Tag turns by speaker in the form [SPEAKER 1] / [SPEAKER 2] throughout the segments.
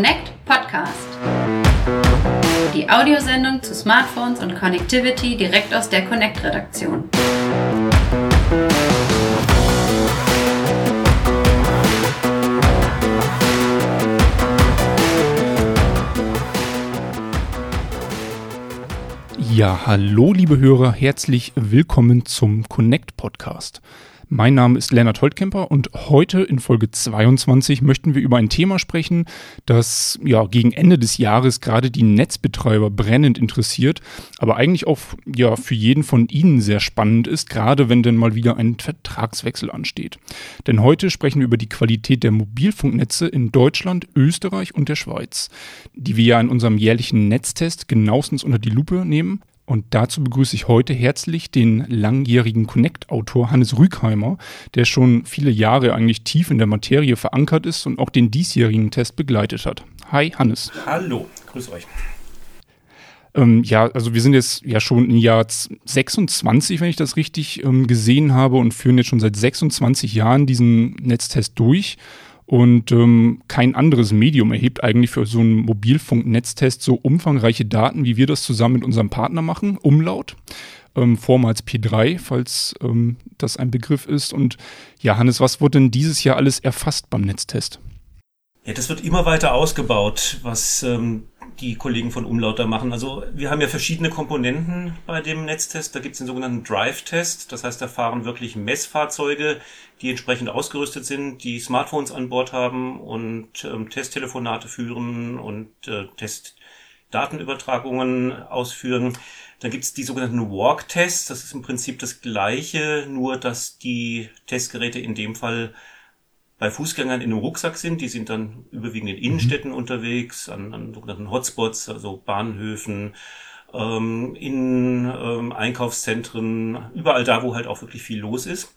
[SPEAKER 1] Connect Podcast. Die Audiosendung zu Smartphones und Connectivity direkt aus der Connect-Redaktion.
[SPEAKER 2] Ja, hallo liebe Hörer, herzlich willkommen zum Connect Podcast. Mein Name ist Lennart Holtkemper und heute in Folge 22 möchten wir über ein Thema sprechen, das ja gegen Ende des Jahres gerade die Netzbetreiber brennend interessiert, aber eigentlich auch ja für jeden von Ihnen sehr spannend ist, gerade wenn denn mal wieder ein Vertragswechsel ansteht. Denn heute sprechen wir über die Qualität der Mobilfunknetze in Deutschland, Österreich und der Schweiz, die wir ja in unserem jährlichen Netztest genauestens unter die Lupe nehmen. Und dazu begrüße ich heute herzlich den langjährigen Connect-Autor Hannes Rügheimer, der schon viele Jahre eigentlich tief in der Materie verankert ist und auch den diesjährigen Test begleitet hat. Hi, Hannes.
[SPEAKER 3] Hallo, grüß euch.
[SPEAKER 2] Ähm, ja, also wir sind jetzt ja schon im Jahr 26, wenn ich das richtig ähm, gesehen habe, und führen jetzt schon seit 26 Jahren diesen Netztest durch. Und ähm, kein anderes Medium erhebt eigentlich für so einen Mobilfunknetztest so umfangreiche Daten, wie wir das zusammen mit unserem Partner machen, Umlaut. Ähm, vormals P3, falls ähm, das ein Begriff ist. Und ja, Hannes, was wurde denn dieses Jahr alles erfasst beim Netztest?
[SPEAKER 3] Ja, das wird immer weiter ausgebaut, was ähm, die Kollegen von Umlaut da machen. Also wir haben ja verschiedene Komponenten bei dem Netztest. Da gibt es den sogenannten Drive-Test. Das heißt, da fahren wirklich Messfahrzeuge, die entsprechend ausgerüstet sind, die Smartphones an Bord haben und ähm, Testtelefonate führen und äh, Testdatenübertragungen ausführen. Dann gibt es die sogenannten Walk-Tests. Das ist im Prinzip das gleiche, nur dass die Testgeräte in dem Fall bei Fußgängern in einem Rucksack sind. Die sind dann überwiegend in Innenstädten mhm. unterwegs, an, an sogenannten Hotspots, also Bahnhöfen, ähm, in ähm, Einkaufszentren, überall da, wo halt auch wirklich viel los ist.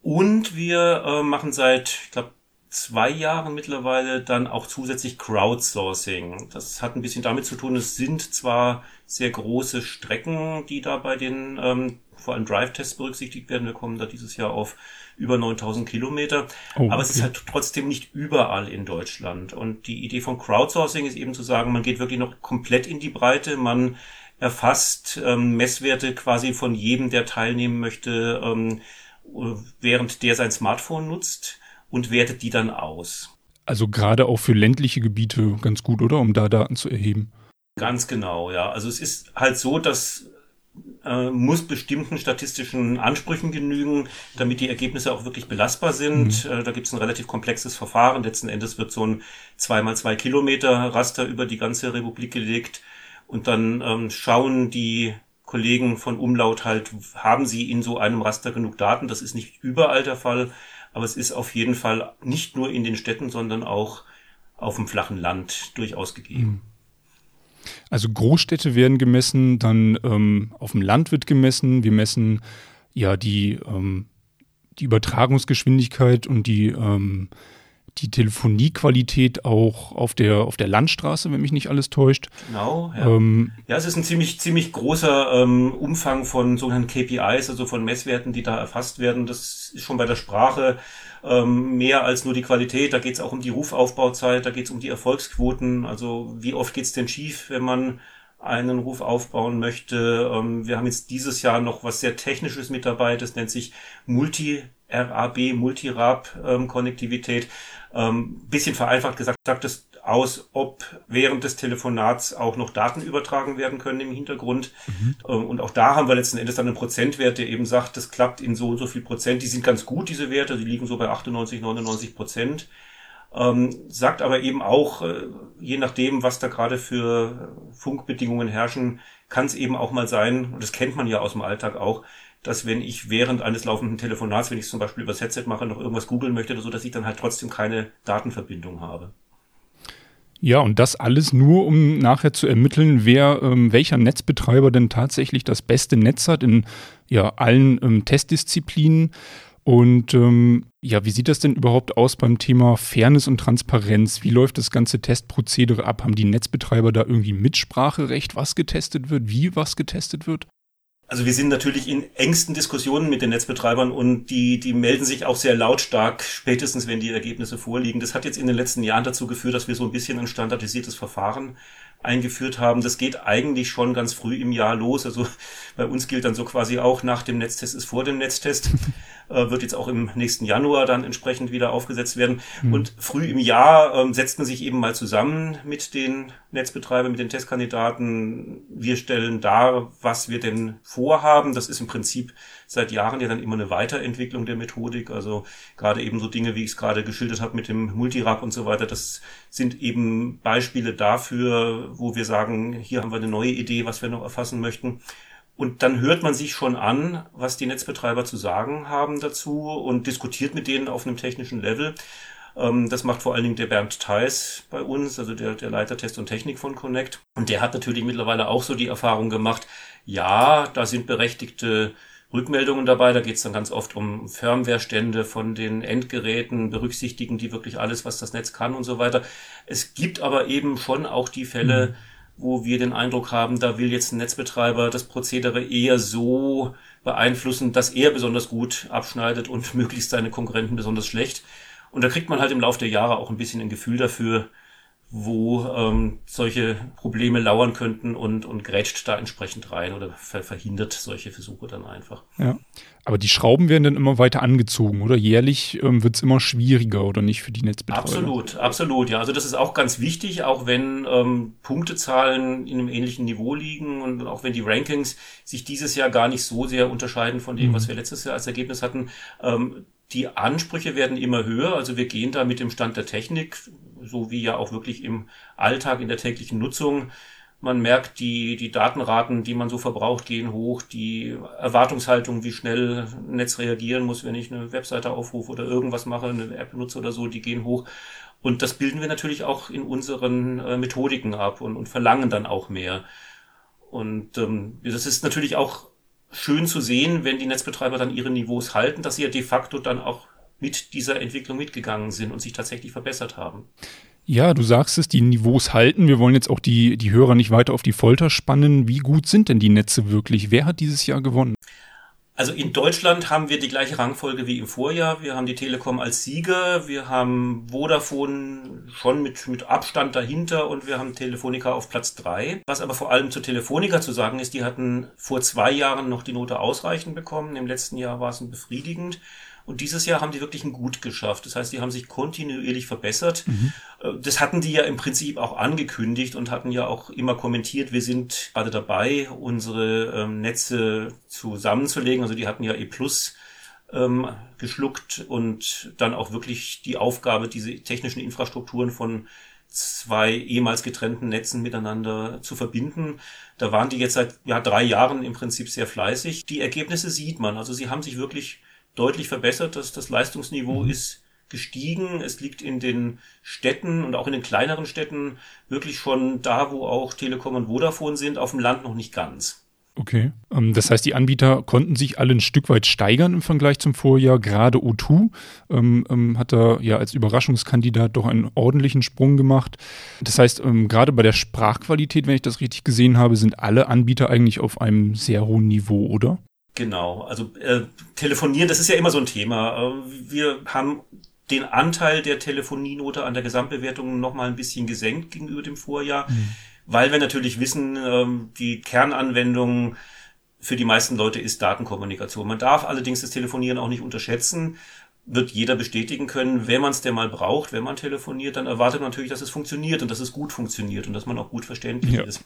[SPEAKER 3] Und wir äh, machen seit, ich glaube, zwei Jahren mittlerweile dann auch zusätzlich Crowdsourcing. Das hat ein bisschen damit zu tun, es sind zwar sehr große Strecken, die da bei den ähm, vor allem Drive-Tests berücksichtigt werden. Wir kommen da dieses Jahr auf über 9000 Kilometer. Oh, okay. Aber es ist halt trotzdem nicht überall in Deutschland. Und die Idee von Crowdsourcing ist eben zu sagen, man geht wirklich noch komplett in die Breite. Man erfasst ähm, Messwerte quasi von jedem, der teilnehmen möchte, ähm, während der sein Smartphone nutzt und wertet die dann aus.
[SPEAKER 2] Also gerade auch für ländliche Gebiete ganz gut, oder? Um da Daten zu erheben.
[SPEAKER 3] Ganz genau, ja. Also es ist halt so, dass äh, muss bestimmten statistischen Ansprüchen genügen, damit die Ergebnisse auch wirklich belastbar sind. Mhm. Äh, da gibt es ein relativ komplexes Verfahren. Letzten Endes wird so ein 2x2 Kilometer Raster über die ganze Republik gelegt und dann ähm, schauen die Kollegen von Umlaut halt, haben sie in so einem Raster genug Daten? Das ist nicht überall der Fall, aber es ist auf jeden Fall nicht nur in den Städten, sondern auch auf dem flachen Land durchaus gegeben. Mhm.
[SPEAKER 2] Also Großstädte werden gemessen, dann ähm, auf dem Land wird gemessen. Wir messen ja die, ähm, die Übertragungsgeschwindigkeit und die, ähm, die Telefoniequalität auch auf der, auf der Landstraße, wenn mich nicht alles täuscht.
[SPEAKER 3] Genau, ja. Ähm, ja, es ist ein ziemlich, ziemlich großer ähm, Umfang von sogenannten KPIs, also von Messwerten, die da erfasst werden. Das ist schon bei der Sprache ähm, mehr als nur die Qualität. Da geht es auch um die Rufaufbauzeit, da geht es um die Erfolgsquoten. Also wie oft geht es denn schief, wenn man einen Ruf aufbauen möchte. Ähm, wir haben jetzt dieses Jahr noch was sehr Technisches mit dabei, das nennt sich Multi-RAB, Multirab-Konnektivität. Ähm, bisschen vereinfacht gesagt, sagt es aus, ob während des Telefonats auch noch Daten übertragen werden können im Hintergrund. Mhm. Ähm, und auch da haben wir letzten Endes dann einen Prozentwert, der eben sagt, das klappt in so und so viel Prozent. Die sind ganz gut, diese Werte, die liegen so bei 98, 99 Prozent. Ähm, sagt aber eben auch, äh, je nachdem, was da gerade für Funkbedingungen herrschen, kann es eben auch mal sein, und das kennt man ja aus dem Alltag auch, dass wenn ich während eines laufenden Telefonats, wenn ich zum Beispiel übers Headset mache, noch irgendwas googeln möchte oder so, dass ich dann halt trotzdem keine Datenverbindung habe.
[SPEAKER 2] Ja, und das alles nur, um nachher zu ermitteln, wer ähm, welcher Netzbetreiber denn tatsächlich das beste Netz hat in ja, allen ähm, Testdisziplinen. Und ähm, ja, wie sieht das denn überhaupt aus beim Thema Fairness und Transparenz? Wie läuft das ganze Testprozedere ab? Haben die Netzbetreiber da irgendwie Mitspracherecht, was getestet wird, wie was getestet wird?
[SPEAKER 3] Also wir sind natürlich in engsten Diskussionen mit den Netzbetreibern und die, die melden sich auch sehr lautstark, spätestens wenn die Ergebnisse vorliegen. Das hat jetzt in den letzten Jahren dazu geführt, dass wir so ein bisschen ein standardisiertes Verfahren eingeführt haben. Das geht eigentlich schon ganz früh im Jahr los. Also bei uns gilt dann so quasi auch nach dem Netztest ist vor dem Netztest. äh, wird jetzt auch im nächsten Januar dann entsprechend wieder aufgesetzt werden. Mhm. Und früh im Jahr ähm, setzt man sich eben mal zusammen mit den Netzbetreibern, mit den Testkandidaten. Wir stellen dar, was wir denn vorhaben. Das ist im Prinzip seit Jahren ja dann immer eine Weiterentwicklung der Methodik. Also gerade eben so Dinge, wie ich es gerade geschildert habe mit dem Multirap und so weiter. Das sind eben Beispiele dafür, wo wir sagen, hier haben wir eine neue Idee, was wir noch erfassen möchten. Und dann hört man sich schon an, was die Netzbetreiber zu sagen haben dazu und diskutiert mit denen auf einem technischen Level. Ähm, das macht vor allen Dingen der Bernd Theis bei uns, also der, der Leiter Test und Technik von Connect. Und der hat natürlich mittlerweile auch so die Erfahrung gemacht, ja, da sind berechtigte Rückmeldungen dabei. Da geht es dann ganz oft um Firmware-Stände von den Endgeräten, berücksichtigen die wirklich alles, was das Netz kann und so weiter. Es gibt aber eben schon auch die Fälle, mhm wo wir den Eindruck haben, da will jetzt ein Netzbetreiber das Prozedere eher so beeinflussen, dass er besonders gut abschneidet und möglichst seine Konkurrenten besonders schlecht. Und da kriegt man halt im Laufe der Jahre auch ein bisschen ein Gefühl dafür, wo ähm, solche Probleme lauern könnten und, und grätscht da entsprechend rein oder ver verhindert solche Versuche dann einfach.
[SPEAKER 2] Ja. Aber die Schrauben werden dann immer weiter angezogen, oder? Jährlich ähm, wird es immer schwieriger, oder nicht, für die Netzbetreiber?
[SPEAKER 3] Absolut, absolut, ja. Also das ist auch ganz wichtig, auch wenn ähm, Punktezahlen in einem ähnlichen Niveau liegen und auch wenn die Rankings sich dieses Jahr gar nicht so sehr unterscheiden von dem, mhm. was wir letztes Jahr als Ergebnis hatten. Ähm, die Ansprüche werden immer höher. Also wir gehen da mit dem Stand der Technik, so wie ja auch wirklich im Alltag, in der täglichen Nutzung. Man merkt, die, die Datenraten, die man so verbraucht, gehen hoch. Die Erwartungshaltung, wie schnell ein Netz reagieren muss, wenn ich eine Webseite aufrufe oder irgendwas mache, eine App nutze oder so, die gehen hoch. Und das bilden wir natürlich auch in unseren äh, Methodiken ab und, und verlangen dann auch mehr. Und ähm, das ist natürlich auch schön zu sehen, wenn die Netzbetreiber dann ihre Niveaus halten, dass sie ja de facto dann auch mit dieser Entwicklung mitgegangen sind und sich tatsächlich verbessert haben.
[SPEAKER 2] Ja, du sagst es, die Niveaus halten. Wir wollen jetzt auch die, die Hörer nicht weiter auf die Folter spannen. Wie gut sind denn die Netze wirklich? Wer hat dieses Jahr gewonnen?
[SPEAKER 3] Also in Deutschland haben wir die gleiche Rangfolge wie im Vorjahr. Wir haben die Telekom als Sieger, wir haben Vodafone schon mit, mit Abstand dahinter und wir haben Telefonica auf Platz drei. Was aber vor allem zu Telefonica zu sagen ist, die hatten vor zwei Jahren noch die Note ausreichend bekommen. Im letzten Jahr war es ein befriedigend. Und dieses Jahr haben die wirklich ein Gut geschafft. Das heißt, die haben sich kontinuierlich verbessert. Mhm. Äh, das hatten die ja im Prinzip auch angekündigt und hatten ja auch immer kommentiert, wir sind gerade dabei, unsere ähm, Netze zusammenzulegen. Also die hatten ja E Plus ähm, geschluckt und dann auch wirklich die Aufgabe, diese technischen Infrastrukturen von zwei ehemals getrennten Netzen miteinander zu verbinden. Da waren die jetzt seit ja, drei Jahren im Prinzip sehr fleißig. Die Ergebnisse sieht man. Also sie haben sich wirklich deutlich verbessert. Das, das Leistungsniveau mhm. ist gestiegen. Es liegt in den Städten und auch in den kleineren Städten wirklich schon da, wo auch Telekom und Vodafone sind, auf dem Land noch nicht ganz.
[SPEAKER 2] Okay. Ähm, das heißt, die Anbieter konnten sich alle ein Stück weit steigern im Vergleich zum Vorjahr. Gerade O2 ähm, ähm, hat da ja als Überraschungskandidat doch einen ordentlichen Sprung gemacht. Das heißt, ähm, gerade bei der Sprachqualität, wenn ich das richtig gesehen habe, sind alle Anbieter eigentlich auf einem sehr hohen Niveau, oder?
[SPEAKER 3] Genau, also äh, telefonieren, das ist ja immer so ein Thema. Äh, wir haben den Anteil der Telefonienote an der Gesamtbewertung nochmal ein bisschen gesenkt gegenüber dem Vorjahr, mhm. weil wir natürlich wissen, ähm, die Kernanwendung für die meisten Leute ist Datenkommunikation. Man darf allerdings das Telefonieren auch nicht unterschätzen wird jeder bestätigen können, wenn man es denn mal braucht, wenn man telefoniert, dann erwartet man natürlich, dass es funktioniert und dass es gut funktioniert und dass man auch gut verständlich ja. ist.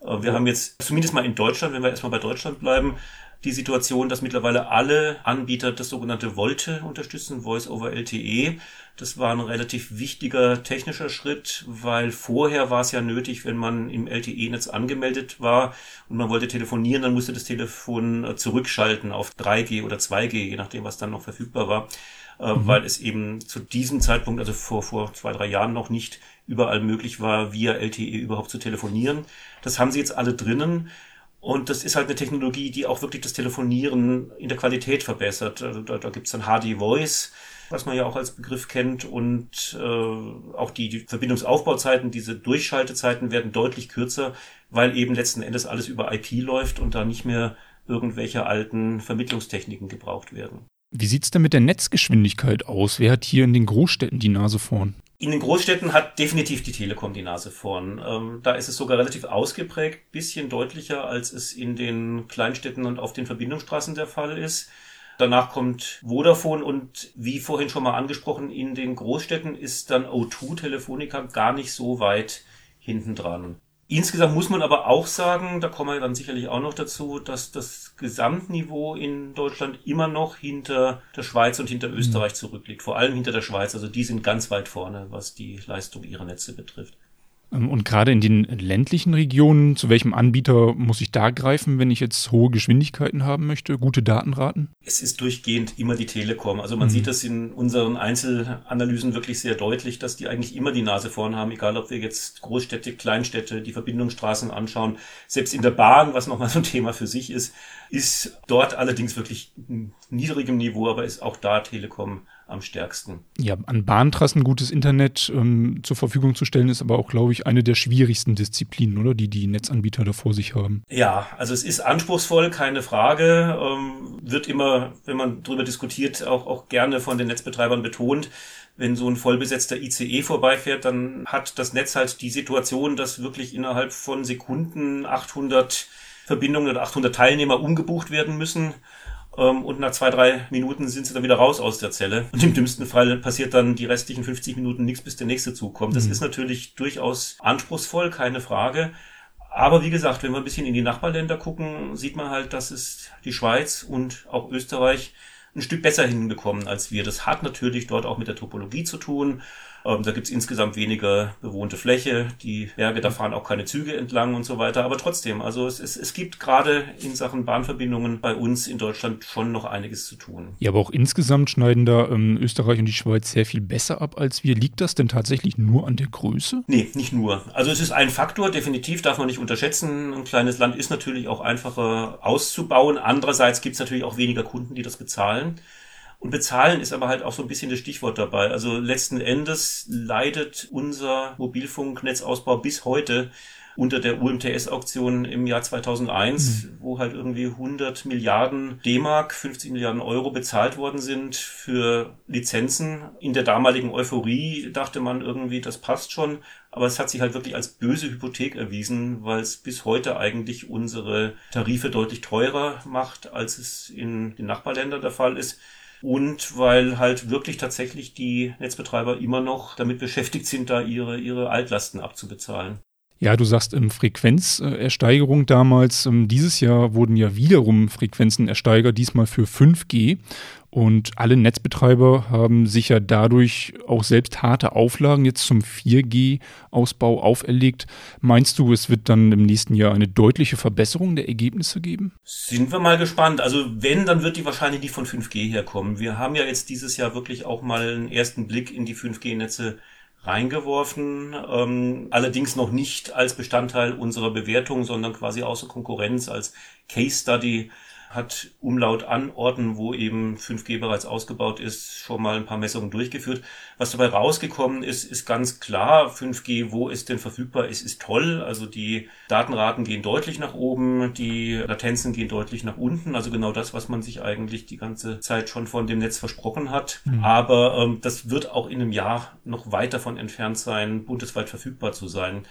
[SPEAKER 3] Äh, wir haben jetzt zumindest mal in Deutschland, wenn wir erstmal bei Deutschland bleiben, die Situation, dass mittlerweile alle Anbieter das sogenannte Volte unterstützen, Voice over LTE. Das war ein relativ wichtiger technischer Schritt, weil vorher war es ja nötig, wenn man im LTE-Netz angemeldet war und man wollte telefonieren, dann musste das Telefon äh, zurückschalten auf 3G oder 2G, je nachdem, was dann noch verfügbar war, äh, mhm. weil es eben zu diesem Zeitpunkt, also vor, vor zwei, drei Jahren noch nicht überall möglich war, via LTE überhaupt zu telefonieren. Das haben sie jetzt alle drinnen. Und das ist halt eine Technologie, die auch wirklich das Telefonieren in der Qualität verbessert. Also da, da gibt's dann HD Voice, was man ja auch als Begriff kennt. Und äh, auch die, die Verbindungsaufbauzeiten, diese Durchschaltezeiten werden deutlich kürzer, weil eben letzten Endes alles über IP läuft und da nicht mehr irgendwelche alten Vermittlungstechniken gebraucht werden.
[SPEAKER 2] Wie sieht's denn mit der Netzgeschwindigkeit aus? Wer hat hier in den Großstädten die Nase vorn?
[SPEAKER 3] In den Großstädten hat definitiv die Telekom die Nase vorn. Ähm, da ist es sogar relativ ausgeprägt, bisschen deutlicher, als es in den Kleinstädten und auf den Verbindungsstraßen der Fall ist. Danach kommt Vodafone und wie vorhin schon mal angesprochen, in den Großstädten ist dann O2 Telefonica gar nicht so weit hinten dran. Insgesamt muss man aber auch sagen, da kommen wir dann sicherlich auch noch dazu, dass das Gesamtniveau in Deutschland immer noch hinter der Schweiz und hinter Österreich zurückliegt. Vor allem hinter der Schweiz. Also die sind ganz weit vorne, was die Leistung ihrer Netze betrifft.
[SPEAKER 2] Ähm, und gerade in den ländlichen Regionen, zu welchem Anbieter muss ich da greifen, wenn ich jetzt hohe Geschwindigkeiten haben möchte, gute Datenraten?
[SPEAKER 3] Es ist durchgehend immer die Telekom. Also man mhm. sieht das in unseren Einzelanalysen wirklich sehr deutlich, dass die eigentlich immer die Nase vorn haben, egal ob wir jetzt Großstädte, Kleinstädte, die Verbindungsstraßen anschauen. Selbst in der Bahn, was nochmal so ein Thema für sich ist, ist dort allerdings wirklich niedrigem Niveau, aber ist auch da Telekom am stärksten.
[SPEAKER 2] Ja, an Bahntrassen gutes Internet ähm, zur Verfügung zu stellen, ist aber auch, glaube ich, eine der schwierigsten Disziplinen, oder? Die die Netzanbieter da vor sich haben.
[SPEAKER 3] Ja, also es ist anspruchsvoll, keine Frage. Ähm, wird immer, wenn man darüber diskutiert, auch, auch gerne von den Netzbetreibern betont. Wenn so ein vollbesetzter ICE vorbeifährt, dann hat das Netz halt die Situation, dass wirklich innerhalb von Sekunden 800 Verbindungen oder 800 Teilnehmer umgebucht werden müssen. Ähm, und nach zwei, drei Minuten sind sie dann wieder raus aus der Zelle. Und im dümmsten Fall passiert dann die restlichen 50 Minuten nichts, bis der nächste zukommt. Das mhm. ist natürlich durchaus anspruchsvoll, keine Frage. Aber wie gesagt, wenn wir ein bisschen in die Nachbarländer gucken, sieht man halt, dass es die Schweiz und auch Österreich ein Stück besser hinbekommen als wir. Das hat natürlich dort auch mit der Topologie zu tun. Ähm, da gibt's insgesamt weniger bewohnte Fläche. Die Berge, da fahren auch keine Züge entlang und so weiter. Aber trotzdem, also es, es, es gibt gerade in Sachen Bahnverbindungen bei uns in Deutschland schon noch einiges zu tun.
[SPEAKER 2] Ja, aber auch insgesamt schneiden da ähm, Österreich und die Schweiz sehr viel besser ab als wir. Liegt das denn tatsächlich nur an der Größe?
[SPEAKER 3] Nee, nicht nur. Also es ist ein Faktor, definitiv darf man nicht unterschätzen. Ein kleines Land ist natürlich auch einfacher auszubauen. Andererseits gibt's natürlich auch weniger Kunden, die das bezahlen. Und bezahlen ist aber halt auch so ein bisschen das Stichwort dabei. Also letzten Endes leidet unser Mobilfunknetzausbau bis heute unter der UMTS-Auktion im Jahr 2001, mhm. wo halt irgendwie 100 Milliarden D-Mark, 50 Milliarden Euro bezahlt worden sind für Lizenzen. In der damaligen Euphorie dachte man irgendwie, das passt schon. Aber es hat sich halt wirklich als böse Hypothek erwiesen, weil es bis heute eigentlich unsere Tarife deutlich teurer macht, als es in den Nachbarländern der Fall ist und weil halt wirklich tatsächlich die Netzbetreiber immer noch damit beschäftigt sind, da ihre, ihre Altlasten abzubezahlen.
[SPEAKER 2] Ja, du sagst ähm, Frequenzersteigerung damals. Ähm, dieses Jahr wurden ja wiederum Frequenzen ersteigert, diesmal für 5G. Und alle Netzbetreiber haben sich ja dadurch auch selbst harte Auflagen jetzt zum 4G-Ausbau auferlegt. Meinst du, es wird dann im nächsten Jahr eine deutliche Verbesserung der Ergebnisse geben?
[SPEAKER 3] Sind wir mal gespannt. Also wenn, dann wird die wahrscheinlich nicht von 5G herkommen. Wir haben ja jetzt dieses Jahr wirklich auch mal einen ersten Blick in die 5G-Netze reingeworfen, ähm, allerdings noch nicht als Bestandteil unserer Bewertung, sondern quasi außer Konkurrenz als Case Study hat Umlaut an Orten, wo eben 5G bereits ausgebaut ist, schon mal ein paar Messungen durchgeführt. Was dabei rausgekommen ist, ist ganz klar, 5G, wo es denn verfügbar ist, ist toll. Also die Datenraten gehen deutlich nach oben, die Latenzen gehen deutlich nach unten. Also genau das, was man sich eigentlich die ganze Zeit schon von dem Netz versprochen hat. Mhm. Aber ähm, das wird auch in einem Jahr noch weit davon entfernt sein, bundesweit verfügbar zu sein.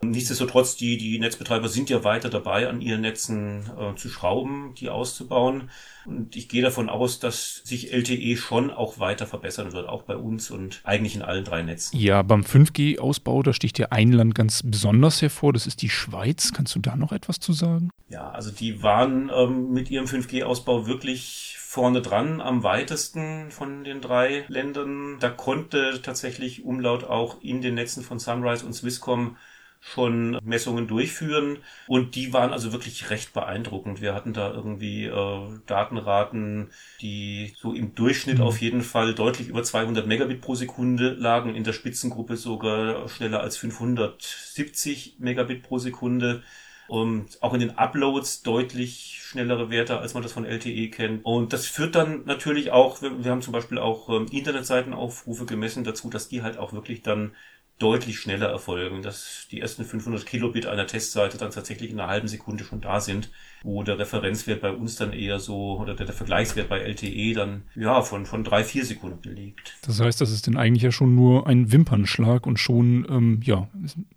[SPEAKER 3] Nichtsdestotrotz, die, die Netzbetreiber sind ja weiter dabei, an ihren Netzen äh, zu schrauben, die auszubauen. Und ich gehe davon aus, dass sich LTE schon auch weiter verbessern wird, auch bei uns und eigentlich in allen drei Netzen.
[SPEAKER 2] Ja, beim 5G-Ausbau, da sticht ja ein Land ganz besonders hervor, das ist die Schweiz. Kannst du da noch etwas zu sagen?
[SPEAKER 3] Ja, also die waren ähm, mit ihrem 5G-Ausbau wirklich vorne dran, am weitesten von den drei Ländern. Da konnte tatsächlich Umlaut auch in den Netzen von Sunrise und Swisscom schon Messungen durchführen und die waren also wirklich recht beeindruckend. Wir hatten da irgendwie äh, Datenraten, die so im Durchschnitt mhm. auf jeden Fall deutlich über 200 Megabit pro Sekunde lagen, in der Spitzengruppe sogar schneller als 570 Megabit pro Sekunde und auch in den Uploads deutlich schnellere Werte, als man das von LTE kennt. Und das führt dann natürlich auch, wir, wir haben zum Beispiel auch ähm, Internetseitenaufrufe gemessen dazu, dass die halt auch wirklich dann deutlich schneller erfolgen, dass die ersten 500 Kilobit einer Testseite dann tatsächlich in einer halben Sekunde schon da sind, wo der Referenzwert bei uns dann eher so, oder der, der Vergleichswert bei LTE dann, ja, von, von drei, vier Sekunden liegt.
[SPEAKER 2] Das heißt, das ist denn eigentlich ja schon nur ein Wimpernschlag und schon, ähm, ja,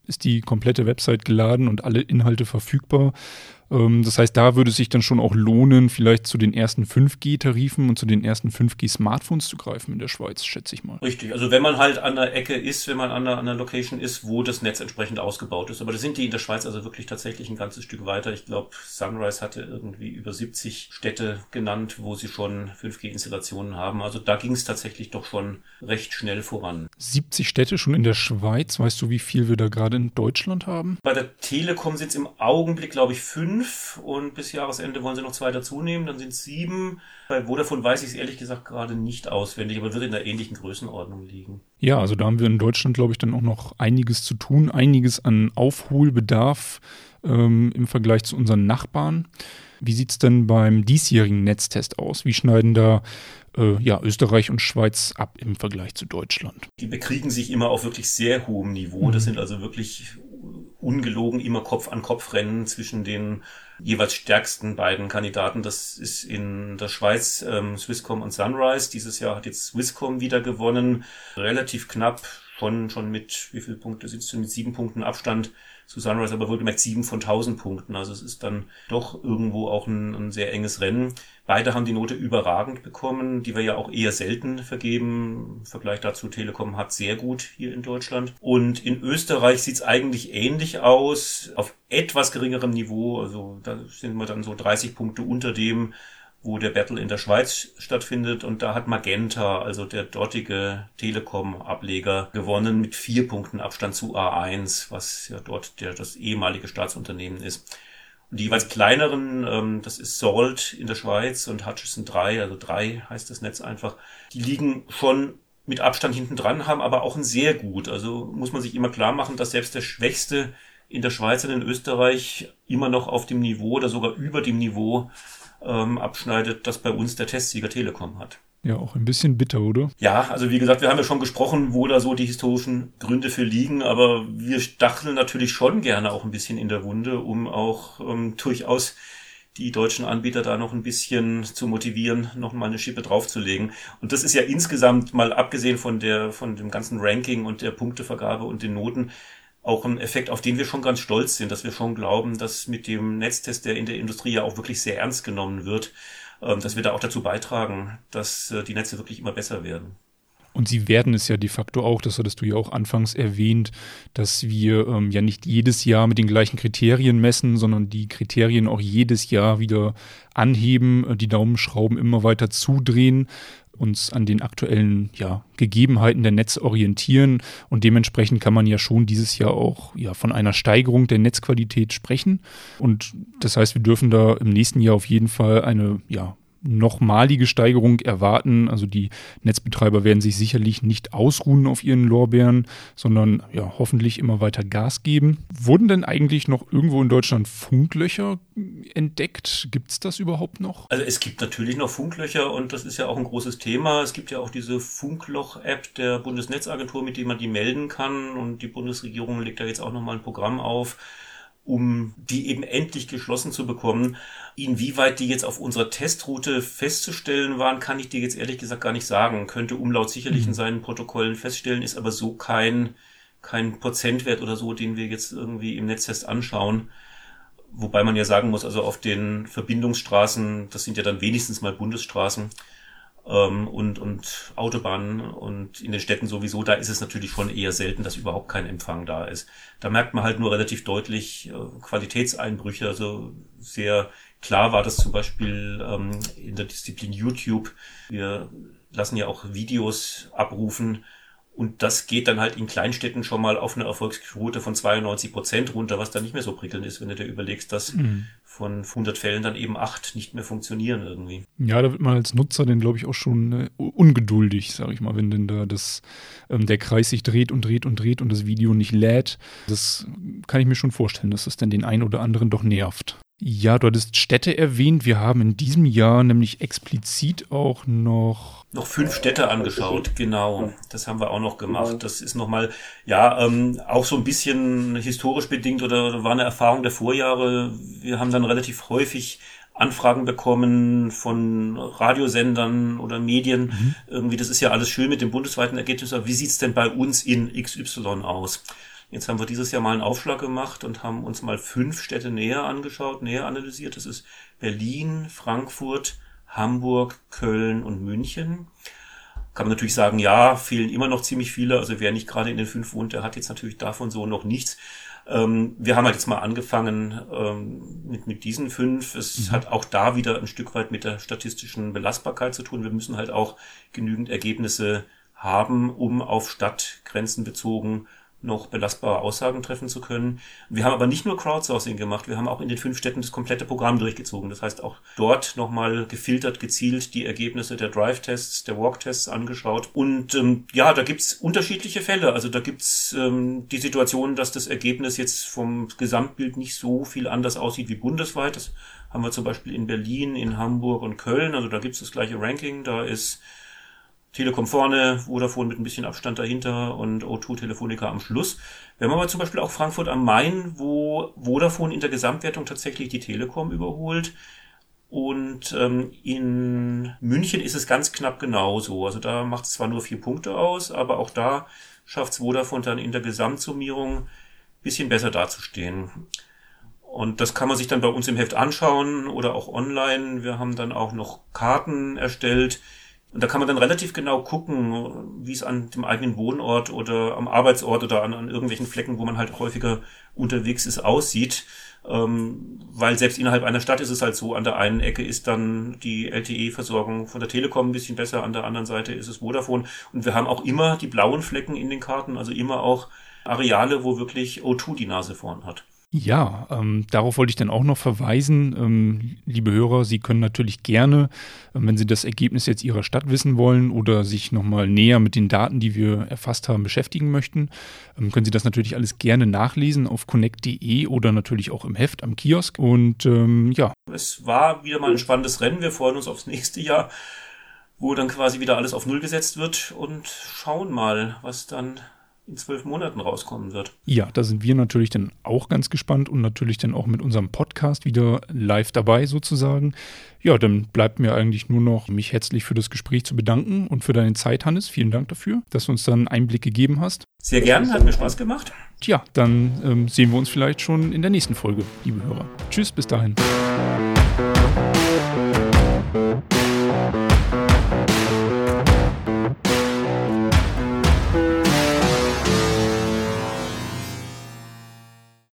[SPEAKER 2] ist die komplette Website geladen und alle Inhalte verfügbar. Ähm, das heißt, da würde es sich dann schon auch lohnen, vielleicht zu den ersten 5G-Tarifen und zu den ersten 5G-Smartphones zu greifen in der Schweiz, schätze ich mal.
[SPEAKER 3] Richtig, also wenn man halt an der Ecke ist, wenn man an der, an der Location ist, wo das Netz entsprechend ausgebaut ist. Aber da sind die in der Schweiz also wirklich tatsächlich ein ganzes Stück weiter. Ich glaube, Sunrise hatte irgendwie über 70 Städte genannt, wo sie schon 5G-Installationen haben. Also da ging es tatsächlich doch schon recht schnell voran.
[SPEAKER 2] 70 Städte schon in der Schweiz. Weißt du, wie viel wir da gerade in Deutschland haben?
[SPEAKER 3] Bei der Telekom sind es im Augenblick, glaube ich, fünf fünf und bis Jahresende wollen sie noch zwei dazunehmen, dann sind es sieben. Bei Vodafone weiß ich es ehrlich gesagt gerade nicht auswendig, aber wird in einer ähnlichen Größenordnung liegen.
[SPEAKER 2] Ja, also da haben wir in Deutschland, glaube ich, dann auch noch einiges zu tun, einiges an Aufholbedarf ähm, im Vergleich zu unseren Nachbarn. Wie sieht es denn beim diesjährigen Netztest aus? Wie schneiden da äh, ja, Österreich und Schweiz ab im Vergleich zu Deutschland?
[SPEAKER 3] Die bekriegen sich immer auf wirklich sehr hohem Niveau. Das mhm. sind also wirklich ungelogen immer Kopf an Kopf rennen zwischen den jeweils stärksten beiden Kandidaten. Das ist in der Schweiz ähm, Swisscom und Sunrise. Dieses Jahr hat jetzt Swisscom wieder gewonnen. Relativ knapp, schon, schon mit, wie viele Punkte sitzt du, mit sieben Punkten Abstand zu Sunrise, aber wohlgemerkt sieben von tausend Punkten. Also es ist dann doch irgendwo auch ein, ein sehr enges Rennen. Beide haben die Note überragend bekommen, die wir ja auch eher selten vergeben. Im Vergleich dazu, Telekom hat sehr gut hier in Deutschland. Und in Österreich sieht es eigentlich ähnlich aus, auf etwas geringerem Niveau. Also da sind wir dann so 30 Punkte unter dem, wo der Battle in der Schweiz stattfindet. Und da hat Magenta, also der dortige Telekom-Ableger, gewonnen mit vier Punkten Abstand zu A1, was ja dort der, das ehemalige Staatsunternehmen ist. Und die jeweils kleineren, ähm, das ist Salt in der Schweiz und Hutchison 3, also 3 heißt das Netz einfach, die liegen schon mit Abstand hinten dran, haben aber auch ein sehr gut. Also muss man sich immer klar machen, dass selbst der Schwächste in der Schweiz und in Österreich immer noch auf dem Niveau oder sogar über dem Niveau ähm, abschneidet, das bei uns der Testsieger Telekom hat.
[SPEAKER 2] Ja, auch ein bisschen bitter, oder?
[SPEAKER 3] Ja, also wie gesagt, wir haben ja schon gesprochen, wo da so die historischen Gründe für liegen, aber wir stacheln natürlich schon gerne auch ein bisschen in der Wunde, um auch ähm, durchaus die deutschen Anbieter da noch ein bisschen zu motivieren, noch mal eine Schippe draufzulegen. Und das ist ja insgesamt mal abgesehen von der, von dem ganzen Ranking und der Punktevergabe und den Noten, auch ein Effekt, auf den wir schon ganz stolz sind, dass wir schon glauben, dass mit dem Netztest, der in der Industrie ja auch wirklich sehr ernst genommen wird, ähm, dass wir da auch dazu beitragen, dass äh, die Netze wirklich immer besser werden.
[SPEAKER 2] Und sie werden es ja de facto auch, das hattest du ja auch anfangs erwähnt, dass wir ähm, ja nicht jedes Jahr mit den gleichen Kriterien messen, sondern die Kriterien auch jedes Jahr wieder anheben, äh, die Daumenschrauben immer weiter zudrehen, uns an den aktuellen ja, Gegebenheiten der Netze orientieren und dementsprechend kann man ja schon dieses Jahr auch ja, von einer Steigerung der Netzqualität sprechen. Und das heißt, wir dürfen da im nächsten Jahr auf jeden Fall eine ja, nochmalige Steigerung erwarten. Also die Netzbetreiber werden sich sicherlich nicht ausruhen auf ihren Lorbeeren, sondern ja, hoffentlich immer weiter Gas geben. Wurden denn eigentlich noch irgendwo in Deutschland Funklöcher entdeckt? Gibt es das überhaupt noch?
[SPEAKER 3] Also es gibt natürlich noch Funklöcher und das ist ja auch ein großes Thema. Es gibt ja auch diese Funkloch-App der Bundesnetzagentur, mit der man die melden kann und die Bundesregierung legt da jetzt auch nochmal ein Programm auf um die eben endlich geschlossen zu bekommen. Inwieweit die jetzt auf unserer Testroute festzustellen waren, kann ich dir jetzt ehrlich gesagt gar nicht sagen. Könnte Umlaut sicherlich in mhm. seinen Protokollen feststellen, ist aber so kein, kein Prozentwert oder so, den wir jetzt irgendwie im Netztest anschauen. Wobei man ja sagen muss, also auf den Verbindungsstraßen, das sind ja dann wenigstens mal Bundesstraßen, ähm, und, und Autobahnen und in den Städten sowieso, da ist es natürlich schon eher selten, dass überhaupt kein Empfang da ist. Da merkt man halt nur relativ deutlich äh, Qualitätseinbrüche. Also sehr klar war das zum Beispiel ähm, in der Disziplin YouTube. Wir lassen ja auch Videos abrufen und das geht dann halt in Kleinstädten schon mal auf eine Erfolgsquote von 92 Prozent runter, was dann nicht mehr so prickelnd ist, wenn du dir überlegst, dass mhm. von 100 Fällen dann eben acht nicht mehr funktionieren irgendwie.
[SPEAKER 2] Ja, da wird man als Nutzer dann, glaube ich, auch schon äh, ungeduldig, sage ich mal, wenn denn da das, ähm, der Kreis sich dreht und dreht und dreht und das Video nicht lädt. Das kann ich mir schon vorstellen, dass das dann den einen oder anderen doch nervt. Ja, du hattest Städte erwähnt. Wir haben in diesem Jahr nämlich explizit auch noch.
[SPEAKER 3] Noch fünf Städte angeschaut, genau. Das haben wir auch noch gemacht. Das ist nochmal, ja, ähm, auch so ein bisschen historisch bedingt oder war eine Erfahrung der Vorjahre. Wir haben dann relativ häufig Anfragen bekommen von Radiosendern oder Medien. Mhm. Irgendwie, das ist ja alles schön mit dem bundesweiten Ergebnis, aber wie sieht's denn bei uns in XY aus? Jetzt haben wir dieses Jahr mal einen Aufschlag gemacht und haben uns mal fünf Städte näher angeschaut, näher analysiert. Das ist Berlin, Frankfurt, Hamburg, Köln und München. Kann man natürlich sagen, ja, fehlen immer noch ziemlich viele. Also wer nicht gerade in den fünf wohnt, der hat jetzt natürlich davon so noch nichts. Ähm, wir haben halt jetzt mal angefangen ähm, mit, mit diesen fünf. Es mhm. hat auch da wieder ein Stück weit mit der statistischen Belastbarkeit zu tun. Wir müssen halt auch genügend Ergebnisse haben, um auf Stadtgrenzen bezogen noch belastbare Aussagen treffen zu können. Wir haben aber nicht nur Crowdsourcing gemacht, wir haben auch in den fünf Städten das komplette Programm durchgezogen. Das heißt auch dort nochmal gefiltert, gezielt die Ergebnisse der Drive-Tests, der Walk-Tests angeschaut. Und ähm, ja, da gibt's unterschiedliche Fälle. Also da gibt's ähm, die Situation, dass das Ergebnis jetzt vom Gesamtbild nicht so viel anders aussieht wie bundesweit. Das haben wir zum Beispiel in Berlin, in Hamburg und Köln. Also da gibt's das gleiche Ranking. Da ist Telekom vorne, Vodafone mit ein bisschen Abstand dahinter und O2 Telefonica am Schluss. Wir haben aber zum Beispiel auch Frankfurt am Main, wo Vodafone in der Gesamtwertung tatsächlich die Telekom überholt. Und ähm, in München ist es ganz knapp genauso. Also da macht es zwar nur vier Punkte aus, aber auch da schafft es Vodafone dann in der Gesamtsummierung bisschen besser dazustehen. Und das kann man sich dann bei uns im Heft anschauen oder auch online. Wir haben dann auch noch Karten erstellt, und da kann man dann relativ genau gucken, wie es an dem eigenen Wohnort oder am Arbeitsort oder an, an irgendwelchen Flecken, wo man halt häufiger unterwegs ist, aussieht. Ähm, weil selbst innerhalb einer Stadt ist es halt so, an der einen Ecke ist dann die LTE-Versorgung von der Telekom ein bisschen besser, an der anderen Seite ist es Vodafone. Und wir haben auch immer die blauen Flecken in den Karten, also immer auch Areale, wo wirklich O2 die Nase vorn hat.
[SPEAKER 2] Ja, ähm, darauf wollte ich dann auch noch verweisen. Ähm, liebe Hörer, Sie können natürlich gerne, ähm, wenn Sie das Ergebnis jetzt Ihrer Stadt wissen wollen oder sich nochmal näher mit den Daten, die wir erfasst haben, beschäftigen möchten, ähm, können Sie das natürlich alles gerne nachlesen auf connect.de oder natürlich auch im Heft am Kiosk. Und ähm, ja.
[SPEAKER 3] Es war wieder mal ein spannendes Rennen. Wir freuen uns aufs nächste Jahr, wo dann quasi wieder alles auf Null gesetzt wird und schauen mal, was dann in zwölf Monaten rauskommen wird.
[SPEAKER 2] Ja, da sind wir natürlich dann auch ganz gespannt und natürlich dann auch mit unserem Podcast wieder live dabei sozusagen. Ja, dann bleibt mir eigentlich nur noch, mich herzlich für das Gespräch zu bedanken und für deine Zeit, Hannes. Vielen Dank dafür, dass du uns dann einen Einblick gegeben hast.
[SPEAKER 3] Sehr gern, hat mir Spaß gemacht.
[SPEAKER 2] Tja, dann ähm, sehen wir uns vielleicht schon in der nächsten Folge, liebe Hörer. Tschüss, bis dahin.